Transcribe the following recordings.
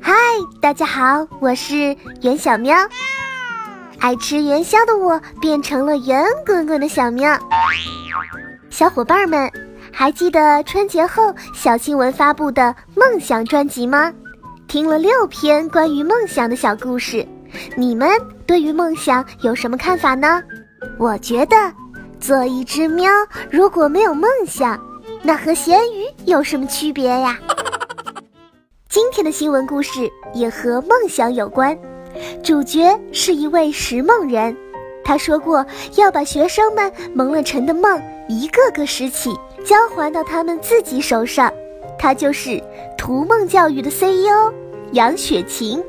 嗨，大家好，我是袁小喵。爱吃元宵的我变成了圆滚滚的小喵。小伙伴们，还记得春节后小新闻发布的梦想专辑吗？听了六篇关于梦想的小故事，你们对于梦想有什么看法呢？我觉得，做一只喵如果没有梦想，那和咸鱼有什么区别呀？今天的新闻故事也和梦想有关。主角是一位拾梦人，他说过要把学生们蒙了尘的梦一个个拾起，交还到他们自己手上。他就是图梦教育的 CEO 杨雪晴。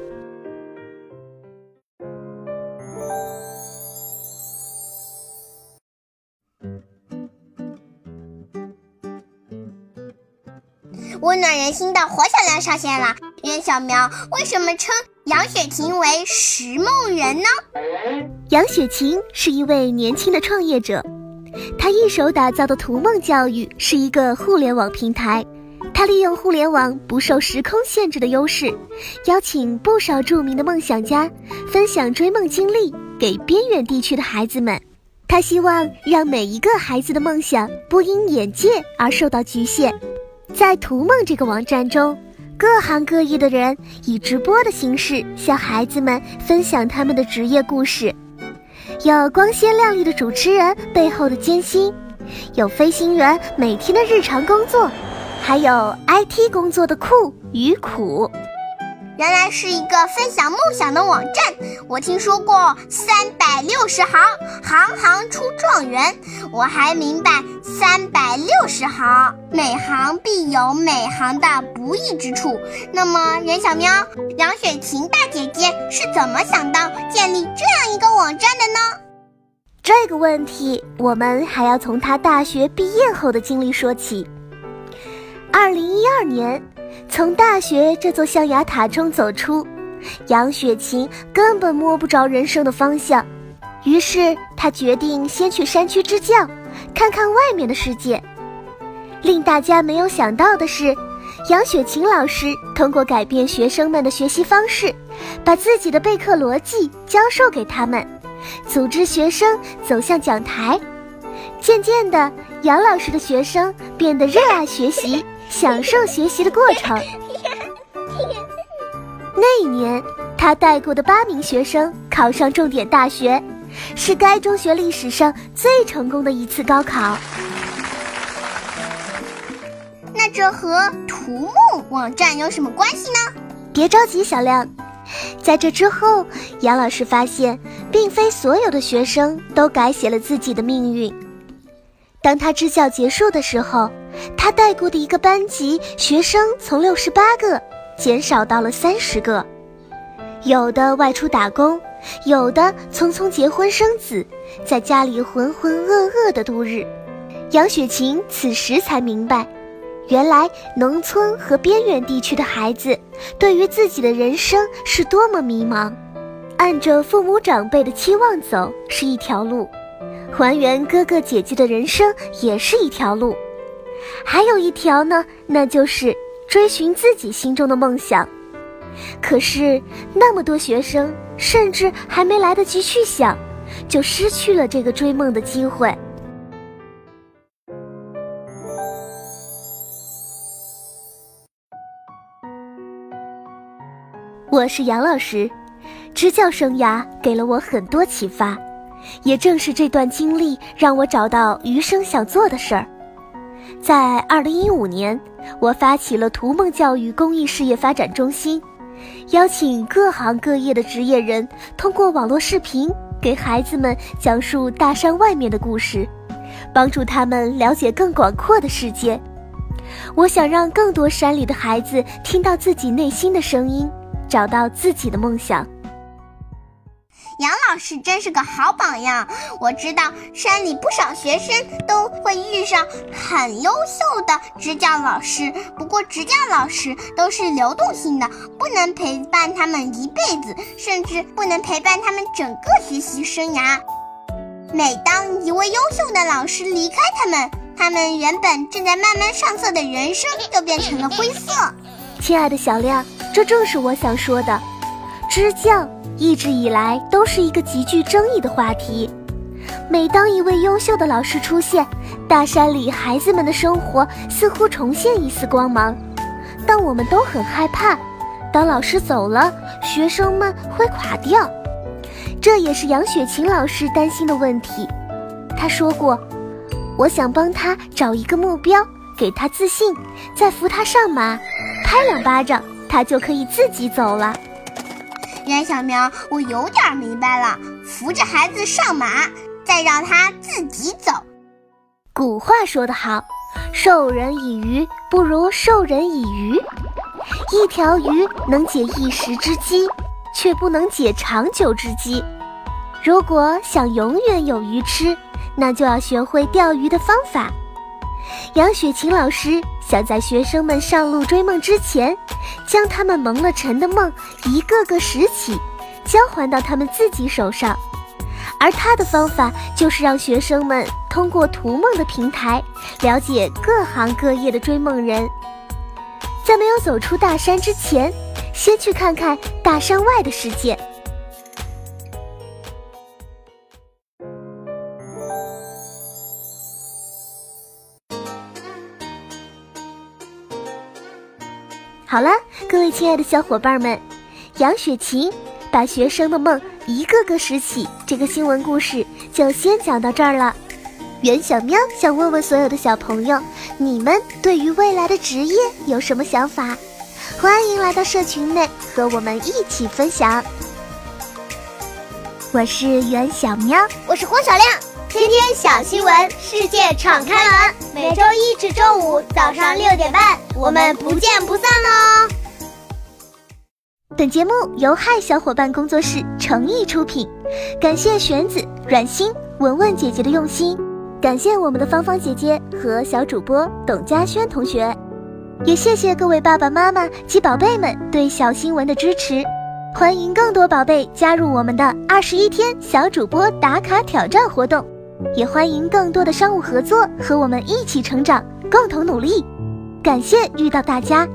温暖人心的火小亮上线了，袁小苗为什么称？杨雪琴为拾梦人呢？杨雪琴是一位年轻的创业者，她一手打造的图梦教育是一个互联网平台。她利用互联网不受时空限制的优势，邀请不少著名的梦想家分享追梦经历给边远地区的孩子们。她希望让每一个孩子的梦想不因眼界而受到局限。在图梦这个网站中。各行各业的人以直播的形式向孩子们分享他们的职业故事，有光鲜亮丽的主持人背后的艰辛，有飞行员每天的日常工作，还有 IT 工作的酷与苦。原来是一个分享梦想的网站，我听说过三百六十行，行行出状元。我还明白三百六十行，每行必有每行的不易之处。那么，袁小喵、杨雪琴大姐姐是怎么想到建立这样一个网站的呢？这个问题，我们还要从她大学毕业后的经历说起。二零一二年。从大学这座象牙塔中走出，杨雪琴根本摸不着人生的方向，于是她决定先去山区支教，看看外面的世界。令大家没有想到的是，杨雪琴老师通过改变学生们的学习方式，把自己的备课逻辑教授给他们，组织学生走向讲台。渐渐的，杨老师的学生变得热爱学习。享受学习的过程。那一年，他带过的八名学生考上重点大学，是该中学历史上最成功的一次高考。那这和图梦网站有什么关系呢？别着急，小亮，在这之后，杨老师发现，并非所有的学生都改写了自己的命运。当他支教结束的时候。他带过的一个班级学生从六十八个减少到了三十个，有的外出打工，有的匆匆结婚生子，在家里浑浑噩噩的度日。杨雪琴此时才明白，原来农村和边远地区的孩子对于自己的人生是多么迷茫。按着父母长辈的期望走是一条路，还原哥哥姐姐的人生也是一条路。还有一条呢，那就是追寻自己心中的梦想。可是那么多学生，甚至还没来得及去想，就失去了这个追梦的机会。我是杨老师，支教生涯给了我很多启发，也正是这段经历让我找到余生想做的事儿。在二零一五年，我发起了图梦教育公益事业发展中心，邀请各行各业的职业人通过网络视频给孩子们讲述大山外面的故事，帮助他们了解更广阔的世界。我想让更多山里的孩子听到自己内心的声音，找到自己的梦想。老师真是个好榜样。我知道山里不少学生都会遇上很优秀的支教老师，不过支教老师都是流动性的，不能陪伴他们一辈子，甚至不能陪伴他们整个学习生涯。每当一位优秀的老师离开他们，他们原本正在慢慢上色的人生都变成了灰色。亲爱的小亮，这正是我想说的。支教一直以来都是一个极具争议的话题。每当一位优秀的老师出现，大山里孩子们的生活似乎重现一丝光芒。但我们都很害怕，当老师走了，学生们会垮掉。这也是杨雪琴老师担心的问题。她说过：“我想帮他找一个目标，给他自信，再扶他上马，拍两巴掌，他就可以自己走了。”袁小苗，我有点明白了，扶着孩子上马，再让他自己走。古话说得好，授人以鱼不如授人以渔。一条鱼能解一时之饥，却不能解长久之饥。如果想永远有鱼吃，那就要学会钓鱼的方法。杨雪琴老师想在学生们上路追梦之前，将他们蒙了尘的梦一个个拾起，交还到他们自己手上。而他的方法就是让学生们通过图梦的平台，了解各行各业的追梦人。在没有走出大山之前，先去看看大山外的世界。好了，各位亲爱的小伙伴们，杨雪琴把学生的梦一个个拾起，这个新闻故事就先讲到这儿了。袁小喵想问问所有的小朋友，你们对于未来的职业有什么想法？欢迎来到社群内和我们一起分享。我是袁小喵，我是黄小亮。天天小新闻，世界敞开门。每周一至周五早上六点半，我们不见不散哦。本节目由嗨小伙伴工作室诚意出品，感谢玄子、软心、文文姐姐的用心，感谢我们的芳芳姐姐和小主播董佳轩同学，也谢谢各位爸爸妈妈及宝贝们对小新闻的支持。欢迎更多宝贝加入我们的二十一天小主播打卡挑战活动。也欢迎更多的商务合作，和我们一起成长，共同努力。感谢遇到大家。